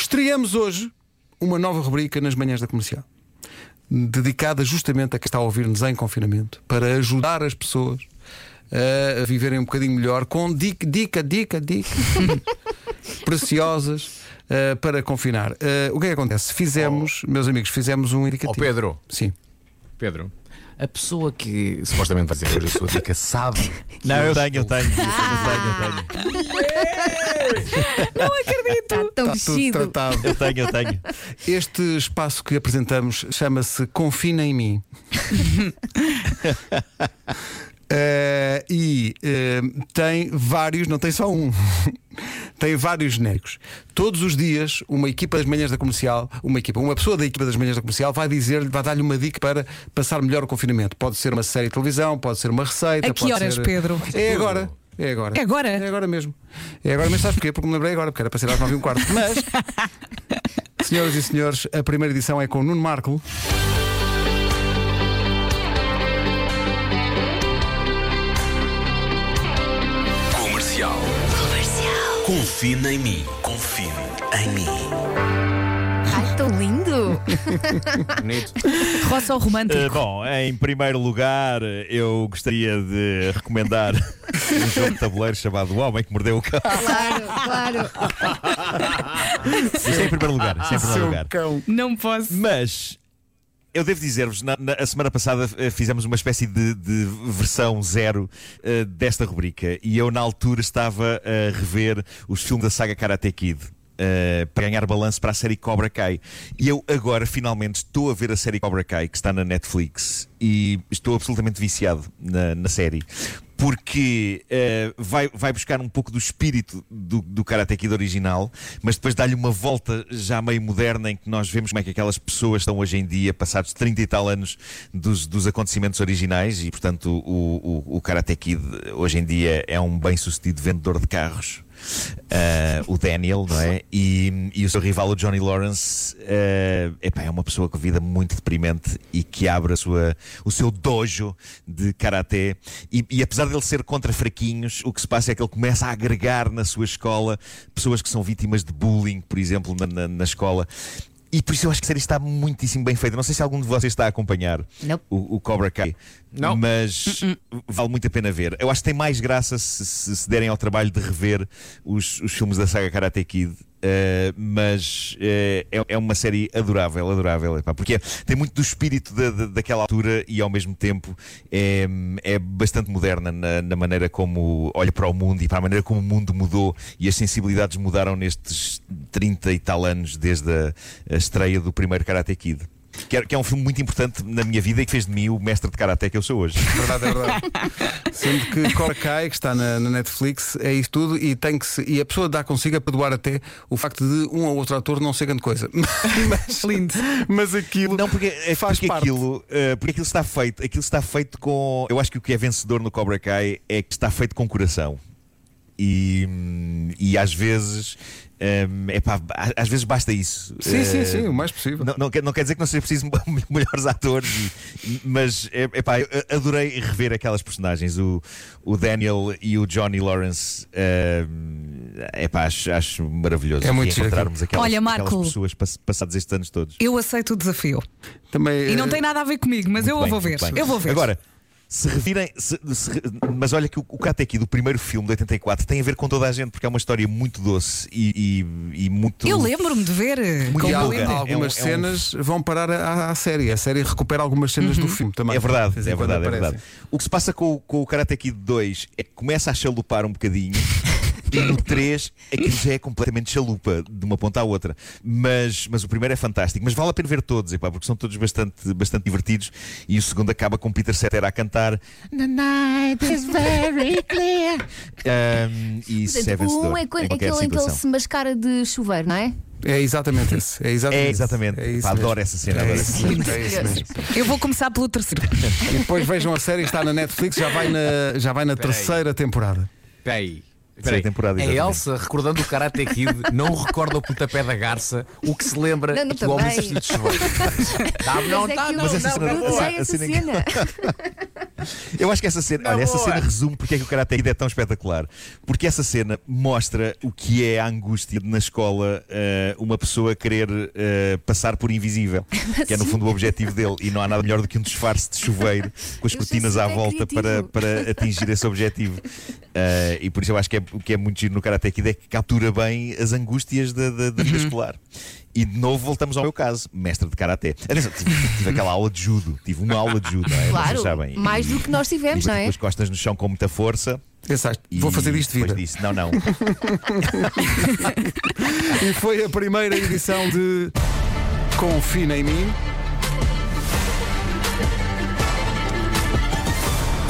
Estreamos hoje uma nova rubrica nas manhãs da comercial, dedicada justamente a quem está a ouvir-nos em confinamento, para ajudar as pessoas a viverem um bocadinho melhor com dica, dica, dica, dica preciosas. uh, para confinar. Uh, o que é que acontece? Fizemos, meus amigos, fizemos um indicativo. Pedro, Sim. Pedro, a pessoa que supostamente vai dizer hoje a sua dica sabe. Não, eu tenho, eu tenho. Eu tenho, eu tenho. Não acredito. Está tão Está tudo vestido. tratado. Eu tenho, eu tenho. Este espaço que apresentamos chama-se Confina em mim. Eh, e eh, tem vários, não tem só um, tem vários genéricos. Todos os dias, uma equipa das manhãs da comercial, uma equipa, uma pessoa da equipa das manhãs da comercial vai dizer-lhe, vai dar-lhe uma dica para passar melhor o confinamento. Pode ser uma série de televisão, pode ser uma receita. A que horas, ser- Pedro? É agora. É agora. É agora? É agora mesmo. É agora mesmo, sabes porquê? Porque me lembrei agora, porque era para ser às 9 e um quarto. Mas, senhoras e senhores, a primeira edição é com o Nuno Marco. Confina em mim. Confie em mim. Ai, tão lindo! Bonito. Roça ao romântico. Uh, bom, em primeiro lugar, eu gostaria de recomendar um jogo de tabuleiro chamado O Homem que Mordeu o Cão. Claro, claro. Isso é em primeiro lugar. Isso é em primeiro lugar. cão. Não posso. Mas eu devo dizer-vos, na, na- a semana passada eh, fizemos uma espécie de, de versão zero eh, desta rubrica e eu na altura estava a rever os filmes da saga Karate Kid. eh, para ganhar balanço para a série Cobra Kai. E eu agora finalmente estou a ver a série Cobra Kai que está na Netflix e estou absolutamente viciado na, na série. Porque eh, vai, vai buscar um pouco do espírito do, do Karate Kid original, mas depois dá-lhe uma volta já meio moderna em que nós vemos como é que aquelas pessoas estão hoje em dia, passados 30 e tal anos dos, dos acontecimentos originais, e portanto o, o, o Karate Kid hoje em dia é um bem-sucedido vendedor de carros. Uh, o Daniel, não é? E, e o seu rival, o Johnny Lawrence, uh, epá, é uma pessoa com vida muito deprimente e que abre a sua, o seu dojo de karaté. E, e apesar dele ser contra fraquinhos, o que se passa é que ele começa a agregar na sua escola pessoas que são vítimas de bullying, por exemplo, na, na, na escola. E por isso eu acho que a série está muitíssimo bem feita. Não sei se algum de vocês está a acompanhar Nope. o, o Cobra Kai. Não. Mas vale muito a pena ver. Eu acho que tem mais graça se se, se derem ao trabalho de rever os, os filmes da saga Karate Kid. Uh, mas uh, é, uma série adorável, adorável, epá, porque é- tem muito do espírito da, da- daquela altura e ao mesmo tempo é, é bastante moderna na, na maneira como olha para o mundo e para a maneira como o mundo mudou e as sensibilidades mudaram nestes 30 e tal anos desde a, a estreia do primeiro Karate Kid. Que é, que é um filme muito importante na minha vida e que fez de mim o mestre de karaté que eu sou hoje. Verdade, é verdade. Sendo que Cobra Kai, que está na, na Netflix, é isso tudo e tem que se, e a pessoa dá consigo a perdoar até o facto de um ou outro ator não ser grande coisa. Mas, Lindo. mas aquilo Não, porque, é faz porque parte. aquilo, eh, porque aquilo está feito, aquilo está feito com. Eu acho que o que é vencedor no Cobra Kai é que está feito com coração. E, e às vezes. hum, epá, á- às vezes basta isso. Sim, Eh, sim, sim, o mais possível. Não, não quer, não quer dizer que não seja preciso melhores atores, e- mas é, epá, eu adorei rever aquelas personagens, o, o Daniel e o Johnny Lawrence. hum, epá, acho, acho maravilhoso É muito encontrarmos aquelas, Olha, aquelas Marco. pessoas pass- passados estes anos todos. Eu aceito o desafio. Também, E não eh, tem nada a ver comigo, mas eu bem, vou ver. Eu vou ver. Agora, se revirem. se- se mas olha que o, o Karate Kid, do primeiro filme de 84, tem a ver com toda a gente, porque é uma história muito doce e, e- e muito. Eu lembro-me de ver. Muito E há algumas É um- é um- cenas vão parar à, à série. A série recupera algumas cenas do filme também. É verdade, é verdade, é verdade. O que se passa com, o- com o Karate Kid 2 é que começa a chalupar um bocadinho. E no 3 aquilo já é completamente chalupa, de uma ponta à outra. Mas, mas o primeiro é fantástico. Mas vale a pena ver todos, epá, porque são todos bastante, bastante divertidos. E o segundo acaba com Peter Cetera a cantar The night is very clear. Um, e é vencedor. um é qualquer aquele em que ele situação. se mascara de chuveiro, não é? É exatamente esse. É exatamente, É exatamente. É isso Pá, adoro essa cena, É adoro isso essa mesmo, é isso mesmo. Eu vou começar pelo terceiro. E depois vejam a série que está na Netflix, já vai na, já vai na terceira temporada. Espera aí. Terceira Espera aí. temporada, a exatamente. Elsa, recordando o Karate Kid, não recorda o pontapé da garça, o que se lembra Não, não, é que o homem se vestido de não, Mas é tá, não, eu Mas essa não, cena- Eu acho que essa cena, olha, essa cena resume porque é que o Karate Kid é tão espetacular. Porque essa cena mostra o que é a angústia de, na escola eh, uma pessoa querer eh, passar por invisível, que é no fundo o objetivo dele. E não há nada melhor do que um disfarce de chuveiro com as Eu cortinas à volta para, para atingir esse objetivo. Eh, e por isso eu acho que é, o que é muito giro no Karate Kid é que captura bem as angústias da, da, da vida escolar. E de novo voltamos ao meu caso, mestre de Karaté. Atenção, tive, tive aquela aula de judo, tive uma aula de judo, não é? Vocês Claro, sabem. mais do que nós tivemos, e não é? com as costas no chão com muita força. Pensaste, E vou fazer isto vida. Disse, não, não. E foi a primeira edição de Confina em mim.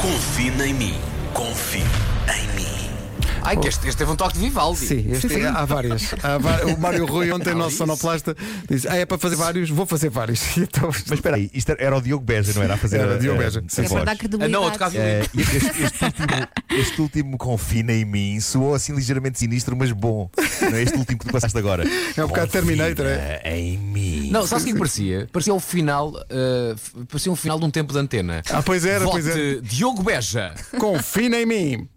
Confina em mim. Confie em mim. Ai, que este, este teve um toque de Vivaldi. Sim, este, há várias. Há va- o Mário Rui, ontem, nosso sonoplasta, disse: Ah, é para fazer vários, vou fazer vários. Então, Mas espera aí, isto era o Diogo Beja, não era? A fazer Era a, Diogo Beja, sim, É para voz. dar Ah, credibilidade. não, outro caso Eh, este, este último, este último confina em mim soou assim ligeiramente sinistro, mas bom. Não é este último que tu passaste agora. É um bocado Terminator, Confina em mim. Não, sabe o que parecia? Parecia o final, eh, f- parecia um final de um tempo de antena. Ah, pois era, Vote pois era. Diogo Beja. Confina em mim.